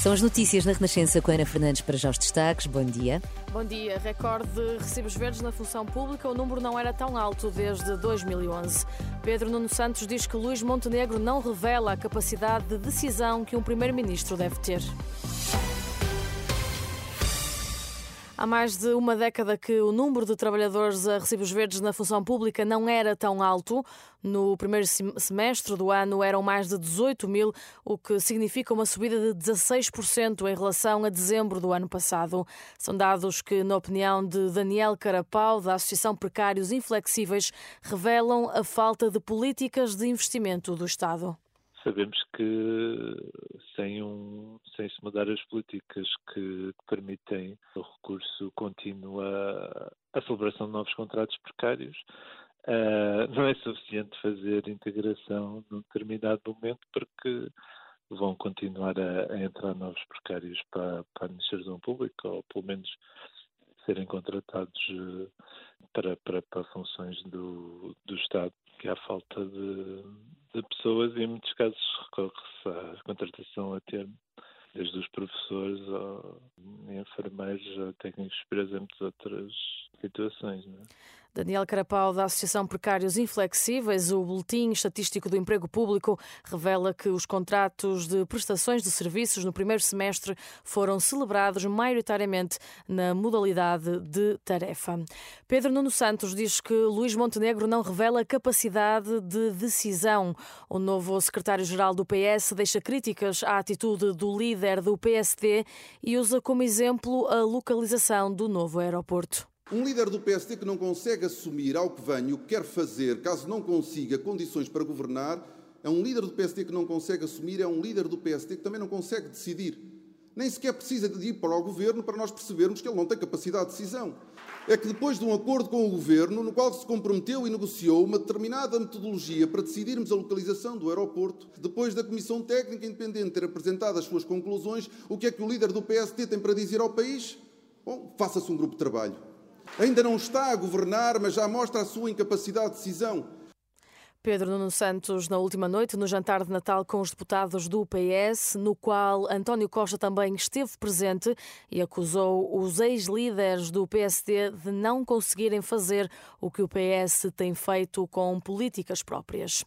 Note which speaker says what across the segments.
Speaker 1: São as notícias na Renascença com Ana Fernandes para já os destaques. Bom dia.
Speaker 2: Bom dia. Recorde de recibos verdes na função pública. O número não era tão alto desde 2011. Pedro Nuno Santos diz que Luís Montenegro não revela a capacidade de decisão que um primeiro-ministro deve ter. Há mais de uma década que o número de trabalhadores a recibos verdes na função pública não era tão alto. No primeiro semestre do ano eram mais de 18 mil, o que significa uma subida de 16% em relação a dezembro do ano passado. São dados que, na opinião de Daniel Carapau, da Associação Precários Inflexíveis, revelam a falta de políticas de investimento do Estado
Speaker 3: sabemos que sem, um, sem se mudar as políticas que, que permitem o recurso contínuo à, à celebração de novos contratos precários, uh, não é suficiente fazer integração num determinado momento porque vão continuar a, a entrar novos precários para, para a administração pública, ou pelo menos serem contratados uh, para, para, para funções do, do Estado, que há falta de, de pessoas e em muitos casos recorre-se à contratação a termo, desde os professores ao enfermeiros, a técnicos superiores, e muitas outras situações. Não é?
Speaker 2: Daniel Carapau, da Associação Precários Inflexíveis, o Boletim Estatístico do Emprego Público revela que os contratos de prestações de serviços no primeiro semestre foram celebrados maioritariamente na modalidade de tarefa. Pedro Nuno Santos diz que Luís Montenegro não revela capacidade de decisão. O novo secretário-geral do PS deixa críticas à atitude do líder do PSD e usa como exemplo a localização do novo aeroporto.
Speaker 4: Um líder do PSD que não consegue assumir ao que vem o que quer fazer, caso não consiga condições para governar, é um líder do PSD que não consegue assumir, é um líder do PSD que também não consegue decidir. Nem sequer precisa de ir para o governo para nós percebermos que ele não tem capacidade de decisão. É que depois de um acordo com o governo, no qual se comprometeu e negociou uma determinada metodologia para decidirmos a localização do aeroporto, depois da Comissão Técnica Independente ter apresentado as suas conclusões, o que é que o líder do PSD tem para dizer ao país? Bom, faça-se um grupo de trabalho. Ainda não está a governar, mas já mostra a sua incapacidade de decisão.
Speaker 2: Pedro Nuno Santos, na última noite, no jantar de Natal com os deputados do PS, no qual António Costa também esteve presente e acusou os ex-líderes do PSD de não conseguirem fazer o que o PS tem feito com políticas próprias.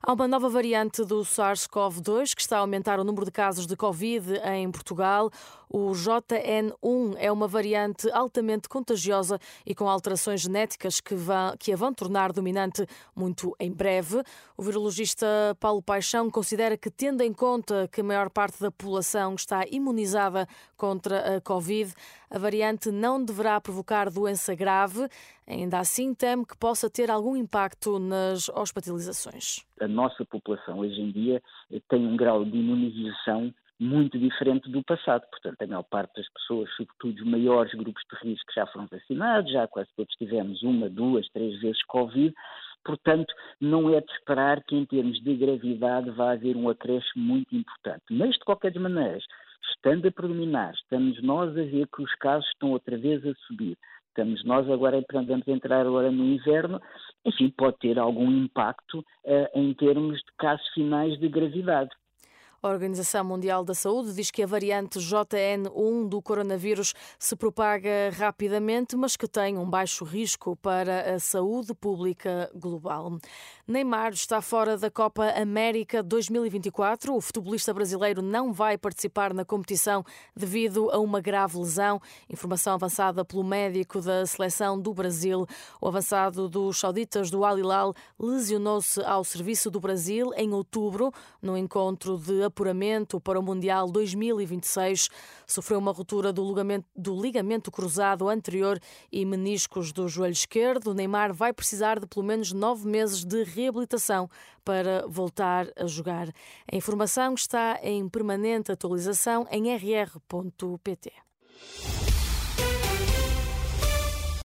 Speaker 2: Há uma nova variante do SARS-CoV-2 que está a aumentar o número de casos de Covid em Portugal. O JN1 é uma variante altamente contagiosa e com alterações genéticas que, vão, que a vão tornar dominante muito em breve O virologista Paulo Paixão considera que, tendo em conta que a maior parte da população está imunizada contra a Covid, a variante não deverá provocar doença grave. Ainda assim, teme que possa ter algum impacto nas hospitalizações.
Speaker 5: A nossa população hoje em dia tem um grau de imunização muito diferente do passado. Portanto, a maior parte das pessoas, sobretudo os maiores grupos de risco, já foram vacinados, já quase todos tivemos uma, duas, três vezes Covid, Portanto, não é de esperar que, em termos de gravidade, vá haver um acréscimo muito importante. Mas, de qualquer maneira, estando a predominar, estamos nós a ver que os casos estão outra vez a subir. Estamos nós agora, vamos entrar agora no inverno, enfim, pode ter algum impacto uh, em termos de casos finais de gravidade.
Speaker 2: A Organização Mundial da Saúde diz que a variante JN1 do coronavírus se propaga rapidamente, mas que tem um baixo risco para a saúde pública global. Neymar está fora da Copa América 2024. O futebolista brasileiro não vai participar na competição devido a uma grave lesão. Informação avançada pelo médico da seleção do Brasil. O avançado dos sauditas do Al Hilal lesionou-se ao serviço do Brasil em outubro, no encontro de apuramento para o Mundial 2026. Sofreu uma ruptura do ligamento, do ligamento cruzado anterior e meniscos do joelho esquerdo. Neymar vai precisar de pelo menos nove meses de reabilitação para voltar a jogar. A informação está em permanente atualização em rr.pt.